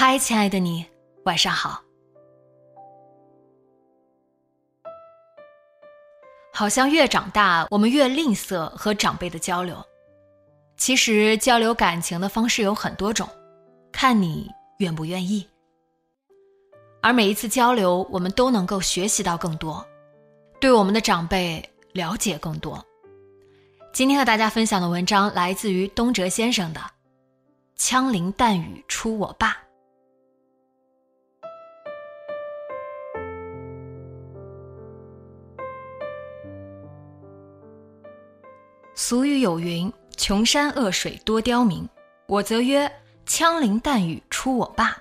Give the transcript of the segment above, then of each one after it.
嗨，亲爱的你，晚上好。好像越长大，我们越吝啬和长辈的交流。其实交流感情的方式有很多种，看你愿不愿意。而每一次交流，我们都能够学习到更多，对我们的长辈了解更多。今天和大家分享的文章来自于东哲先生的《枪林弹雨出我爸》。俗语有云：“穷山恶水多刁民。”我则曰：“枪林弹雨出我爸。”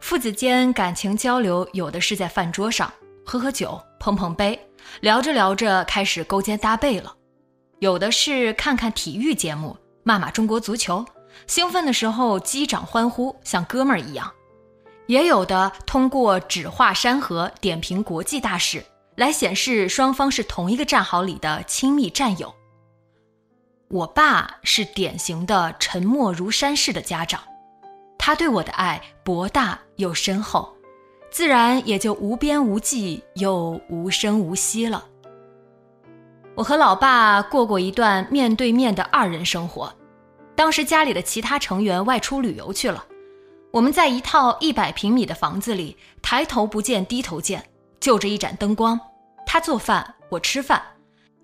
父子间感情交流，有的是在饭桌上喝喝酒、碰碰杯，聊着聊着开始勾肩搭背了；有的是看看体育节目，骂骂中国足球，兴奋的时候击掌欢呼，像哥们儿一样；也有的通过指画山河、点评国际大事，来显示双方是同一个战壕里的亲密战友。我爸是典型的沉默如山式的家长，他对我的爱博大又深厚，自然也就无边无际又无声无息了。我和老爸过过一段面对面的二人生活，当时家里的其他成员外出旅游去了，我们在一套一百平米的房子里，抬头不见低头见，就着一盏灯光，他做饭，我吃饭。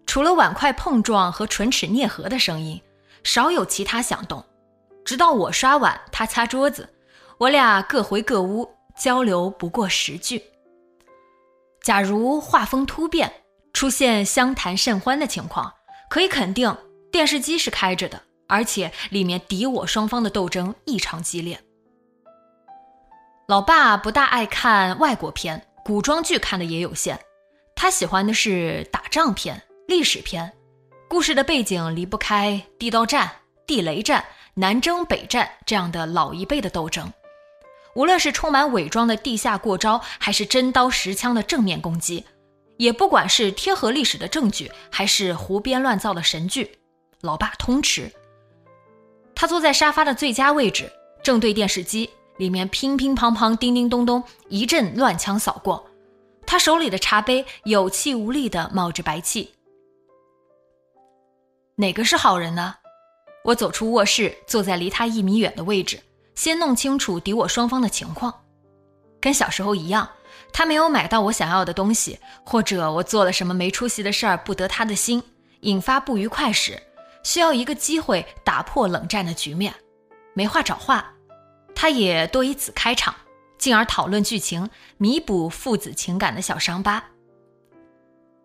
除了碗筷碰撞和唇齿啮合的声音，少有其他响动。直到我刷碗，他擦桌子，我俩各回各屋，交流不过十句。假如画风突变，出现相谈甚欢的情况，可以肯定电视机是开着的，而且里面敌我双方的斗争异常激烈。老爸不大爱看外国片，古装剧看的也有限，他喜欢的是打仗片。历史片，故事的背景离不开地道战、地雷战、南征北战这样的老一辈的斗争。无论是充满伪装的地下过招，还是真刀实枪的正面攻击，也不管是贴合历史的证据，还是胡编乱造的神剧，老爸通吃。他坐在沙发的最佳位置，正对电视机，里面乒乒乓乓、叮叮咚咚，一阵乱枪扫过。他手里的茶杯有气无力地冒着白气。哪个是好人呢？我走出卧室，坐在离他一米远的位置，先弄清楚敌我双方的情况。跟小时候一样，他没有买到我想要的东西，或者我做了什么没出息的事儿不得他的心，引发不愉快时，需要一个机会打破冷战的局面。没话找话，他也多以此开场，进而讨论剧情，弥补父子情感的小伤疤。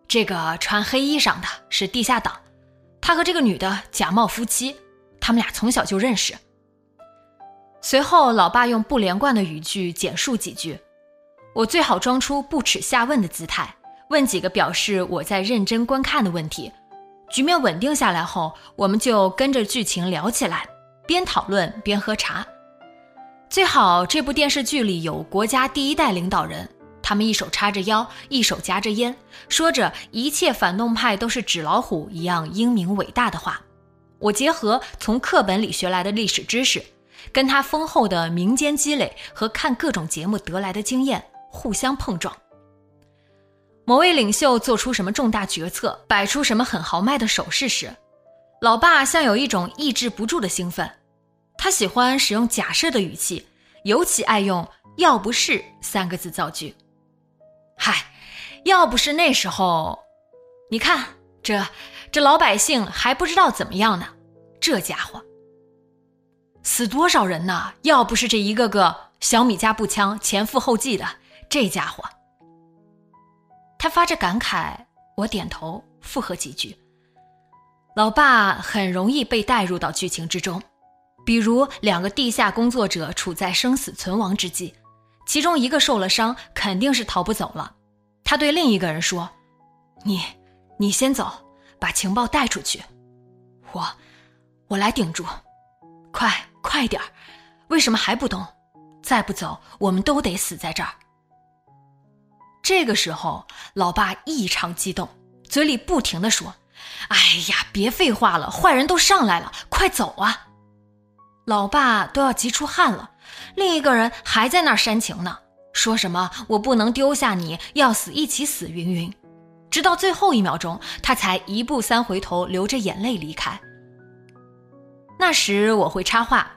这个穿黑衣裳的是地下党。他和这个女的假冒夫妻，他们俩从小就认识。随后，老爸用不连贯的语句简述几句，我最好装出不耻下问的姿态，问几个表示我在认真观看的问题。局面稳定下来后，我们就跟着剧情聊起来，边讨论边喝茶。最好这部电视剧里有国家第一代领导人。他们一手叉着腰，一手夹着烟，说着一切反动派都是纸老虎一样英明伟大的话。我结合从课本里学来的历史知识，跟他丰厚的民间积累和看各种节目得来的经验互相碰撞。某位领袖做出什么重大决策，摆出什么很豪迈的手势时，老爸像有一种抑制不住的兴奋，他喜欢使用假设的语气，尤其爱用“要不是”三个字造句。嗨，要不是那时候，你看这这老百姓还不知道怎么样呢。这家伙死多少人呢？要不是这一个个小米加步枪前赴后继的，这家伙。他发着感慨，我点头附和几句。老爸很容易被带入到剧情之中，比如两个地下工作者处在生死存亡之际，其中一个受了伤，肯定是逃不走了。他对另一个人说：“你，你先走，把情报带出去，我，我来顶住。快，快点儿！为什么还不动？再不走，我们都得死在这儿。”这个时候，老爸异常激动，嘴里不停的说。哎呀，别废话了，坏人都上来了，快走啊！老爸都要急出汗了，另一个人还在那儿煽情呢，说什么我不能丢下你，要死一起死，云云。直到最后一秒钟，他才一步三回头，流着眼泪离开。那时我会插话：“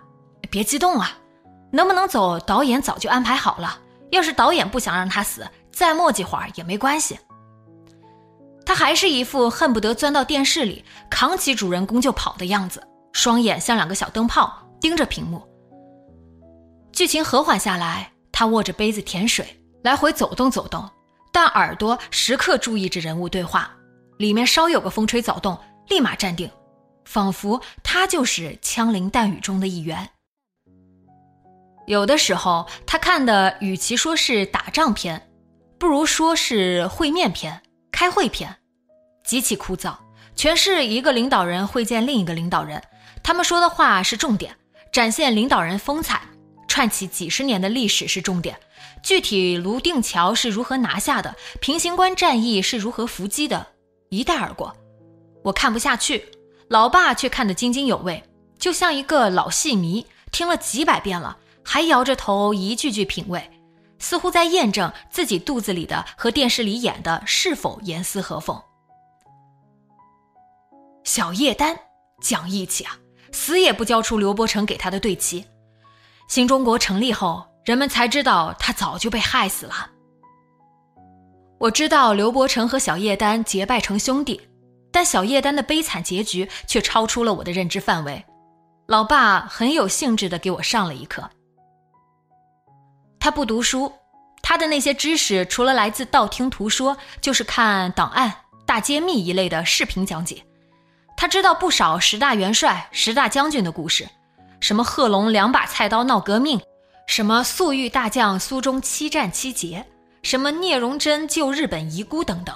别激动啊，能不能走，导演早就安排好了。要是导演不想让他死，再磨叽会儿也没关系。”他还是一副恨不得钻到电视里，扛起主人公就跑的样子，双眼像两个小灯泡盯着屏幕。剧情和缓下来，他握着杯子舔水，来回走动走动，但耳朵时刻注意着人物对话。里面稍有个风吹草动，立马站定，仿佛他就是枪林弹雨中的一员。有的时候，他看的与其说是打仗片，不如说是会面片、开会片。极其枯燥，全是一个领导人会见另一个领导人，他们说的话是重点，展现领导人风采，串起几十年的历史是重点，具体泸定桥是如何拿下的，平型关战役是如何伏击的，一带而过。我看不下去，老爸却看得津津有味，就像一个老戏迷，听了几百遍了，还摇着头一句句品味，似乎在验证自己肚子里的和电视里演的是否严丝合缝。小叶丹讲义气啊，死也不交出刘伯承给他的对旗。新中国成立后，人们才知道他早就被害死了。我知道刘伯承和小叶丹结拜成兄弟，但小叶丹的悲惨结局却超出了我的认知范围。老爸很有兴致地给我上了一课。他不读书，他的那些知识除了来自道听途说，就是看档案、大揭秘一类的视频讲解。他知道不少十大元帅、十大将军的故事，什么贺龙两把菜刀闹革命，什么粟裕大将苏中七战七捷，什么聂荣臻救日本遗孤等等。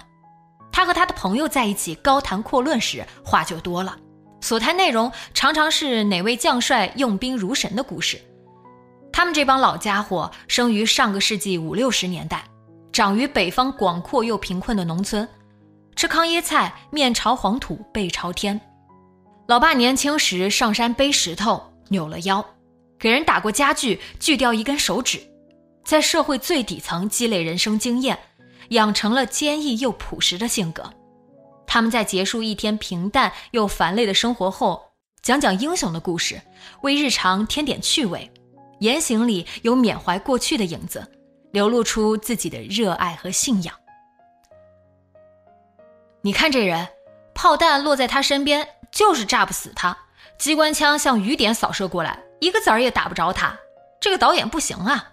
他和他的朋友在一起高谈阔论时，话就多了，所谈内容常常是哪位将帅用兵如神的故事。他们这帮老家伙生于上个世纪五六十年代，长于北方广阔又贫困的农村。吃糠椰菜，面朝黄土背朝天。老爸年轻时上山背石头，扭了腰，给人打过家具，锯掉一根手指，在社会最底层积累人生经验，养成了坚毅又朴实的性格。他们在结束一天平淡又繁累的生活后，讲讲英雄的故事，为日常添点趣味，言行里有缅怀过去的影子，流露出自己的热爱和信仰。你看这人，炮弹落在他身边就是炸不死他，机关枪像雨点扫射过来，一个子儿也打不着他。这个导演不行啊！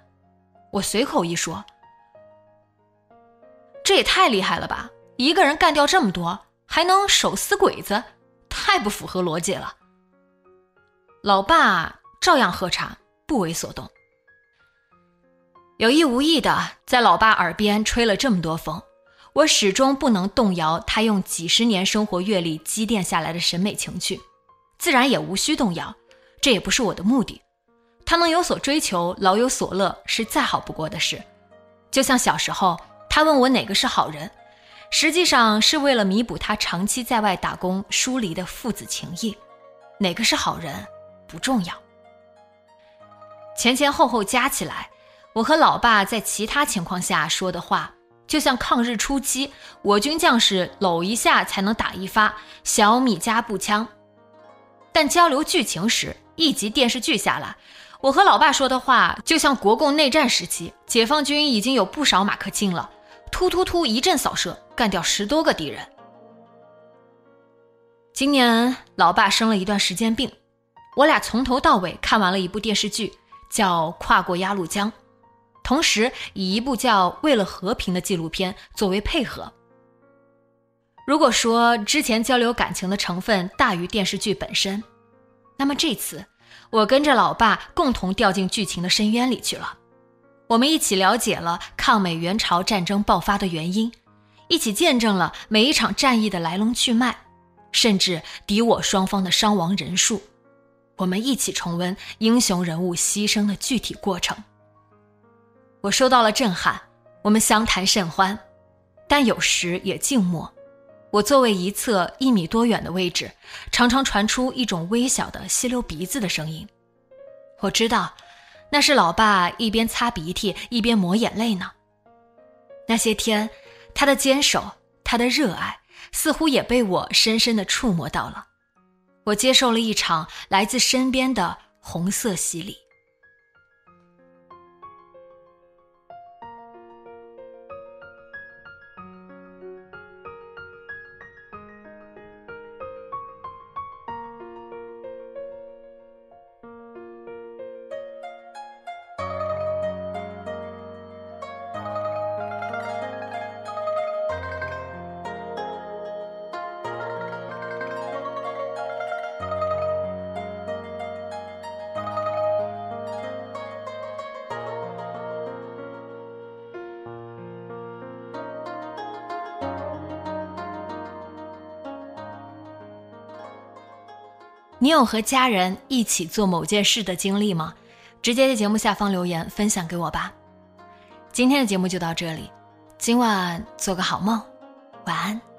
我随口一说，这也太厉害了吧！一个人干掉这么多，还能手撕鬼子，太不符合逻辑了。老爸照样喝茶，不为所动，有意无意的在老爸耳边吹了这么多风。我始终不能动摇他用几十年生活阅历积淀下来的审美情趣，自然也无需动摇，这也不是我的目的。他能有所追求，老有所乐，是再好不过的事。就像小时候，他问我哪个是好人，实际上是为了弥补他长期在外打工疏离的父子情谊。哪个是好人不重要，前前后后加起来，我和老爸在其他情况下说的话。就像抗日初期，我军将士搂一下才能打一发，小米加步枪，但交流剧情时，一集电视剧下来，我和老爸说的话就像国共内战时期，解放军已经有不少马克沁了，突突突一阵扫射，干掉十多个敌人。今年老爸生了一段时间病，我俩从头到尾看完了一部电视剧，叫《跨过鸭绿江》，同时以一部叫《为了和平》的纪录片作为配合。如果说之前交流感情的成分大于电视剧本身，那么这次我跟着老爸共同掉进剧情的深渊里去了。我们一起了解了抗美援朝战争爆发的原因，一起见证了每一场战役的来龙去脉。甚至敌我双方的伤亡人数，我们一起重温英雄人物牺牲的具体过程。我受到了震撼，我们相谈甚欢，但有时也静默。我座位一侧一米多远的位置，常常传出一种微小的吸溜鼻子的声音。我知道，那是老爸一边擦鼻涕一边抹眼泪呢。那些天，他的坚守，他的热爱。似乎也被我深深的触摸到了，我接受了一场来自身边的红色洗礼。你有和家人一起做某件事的经历吗？直接在节目下方留言分享给我吧。今天的节目就到这里，今晚做个好梦，晚安。